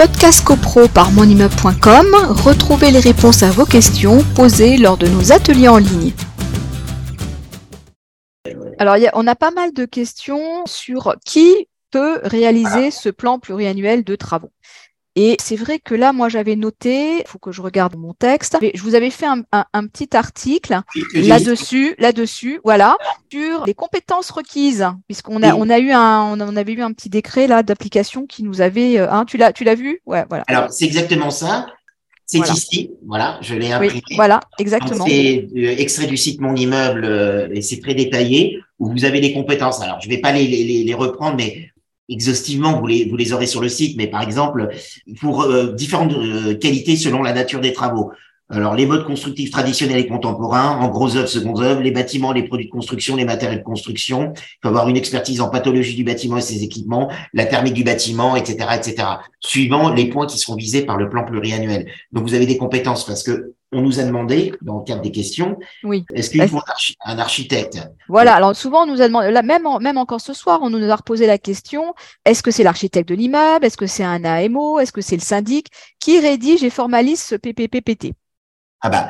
Podcast CoPro par monimmeuble.com, retrouvez les réponses à vos questions posées lors de nos ateliers en ligne. Alors, on a pas mal de questions sur qui peut réaliser ce plan pluriannuel de travaux. Et c'est vrai que là, moi, j'avais noté, il faut que je regarde mon texte, je vous avais fait un, petit article là-dessus, là-dessus, voilà, sur les compétences requises, puisqu'on a, on a eu un, on avait eu un petit décret là d'application qui nous avait, euh, hein, tu l'as, tu l'as vu, ouais, voilà. Alors c'est exactement ça. C'est ici, voilà, je l'ai imprimé. voilà, exactement. C'est euh, extrait du site Mon Immeuble euh, et c'est très détaillé où vous avez les compétences. Alors je vais pas les, les, les reprendre, mais exhaustivement, vous les, vous les aurez sur le site, mais par exemple, pour euh, différentes euh, qualités selon la nature des travaux. Alors, les modes constructifs traditionnels et contemporains, en gros œuvres, secondes œuvres, les bâtiments, les produits de construction, les matériaux de construction. Il faut avoir une expertise en pathologie du bâtiment et ses équipements, la thermique du bâtiment, etc., etc. Suivant les points qui seront visés par le plan pluriannuel. Donc, vous avez des compétences parce que on nous a demandé, dans le cadre des questions, oui. est-ce qu'il faut un architecte? Voilà, alors souvent on nous a demandé, là, même, même encore ce soir, on nous a reposé la question, est-ce que c'est l'architecte de l'immeuble, est-ce que c'est un AMO, est-ce que c'est le syndic? Qui rédige et formalise ce PPPPT Ah bah,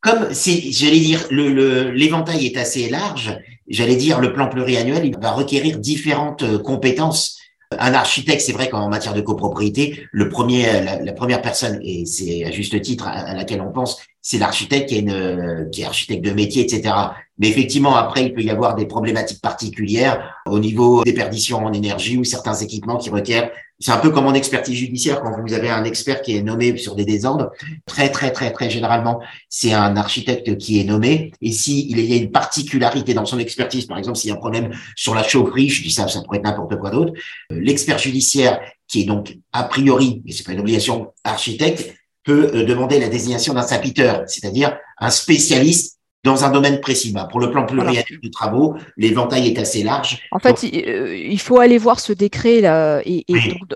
comme si, j'allais dire, l'éventail le, est assez large, j'allais dire, le plan pluriannuel, il va requérir différentes euh, compétences un architecte, c'est vrai qu'en matière de copropriété, le premier, la, première personne, et c'est à juste titre à, laquelle on pense, c'est l'architecte qui est, une, qui est architecte de métier, etc. Mais effectivement, après, il peut y avoir des problématiques particulières au niveau des perditions en énergie ou certains équipements qui requièrent c'est un peu comme en expertise judiciaire, quand vous avez un expert qui est nommé sur des désordres, très, très, très, très généralement, c'est un architecte qui est nommé. Et s'il y a une particularité dans son expertise, par exemple, s'il y a un problème sur la chaufferie, je dis ça, ça pourrait être n'importe quoi d'autre, euh, l'expert judiciaire, qui est donc a priori, mais c'est pas une obligation, architecte, peut euh, demander la désignation d'un sapiteur, c'est-à-dire un spécialiste dans un domaine précis. Bah, pour le plan pluriannuel de travaux, l'éventail est assez large. En fait, euh, il, faut aller voir ce décret là. Et,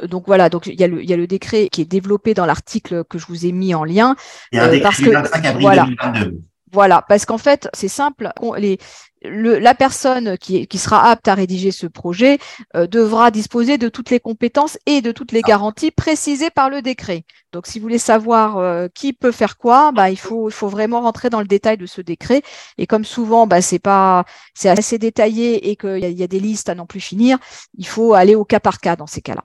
donc, voilà, donc il y, a le, il y a le décret qui est développé dans l'article que je vous ai mis en lien. Il y a un euh, décret parce du 25 avril voilà, 2022. Voilà, parce qu'en fait, c'est simple. Les, la personne qui, qui, sera apte à rédiger ce projet euh, devra disposer de toutes les compétences et de toutes les garanties précisées par le décret. Donc, si vous voulez savoir euh, qui peut faire quoi, bah, il, faut, il faut vraiment rentrer dans le détail de ce décret. Et comme souvent, bah, c'est pas, c'est assez détaillé et qu'il y, y, a des listes à n'en plus finir, il faut aller au cas par cas dans ces cas-là.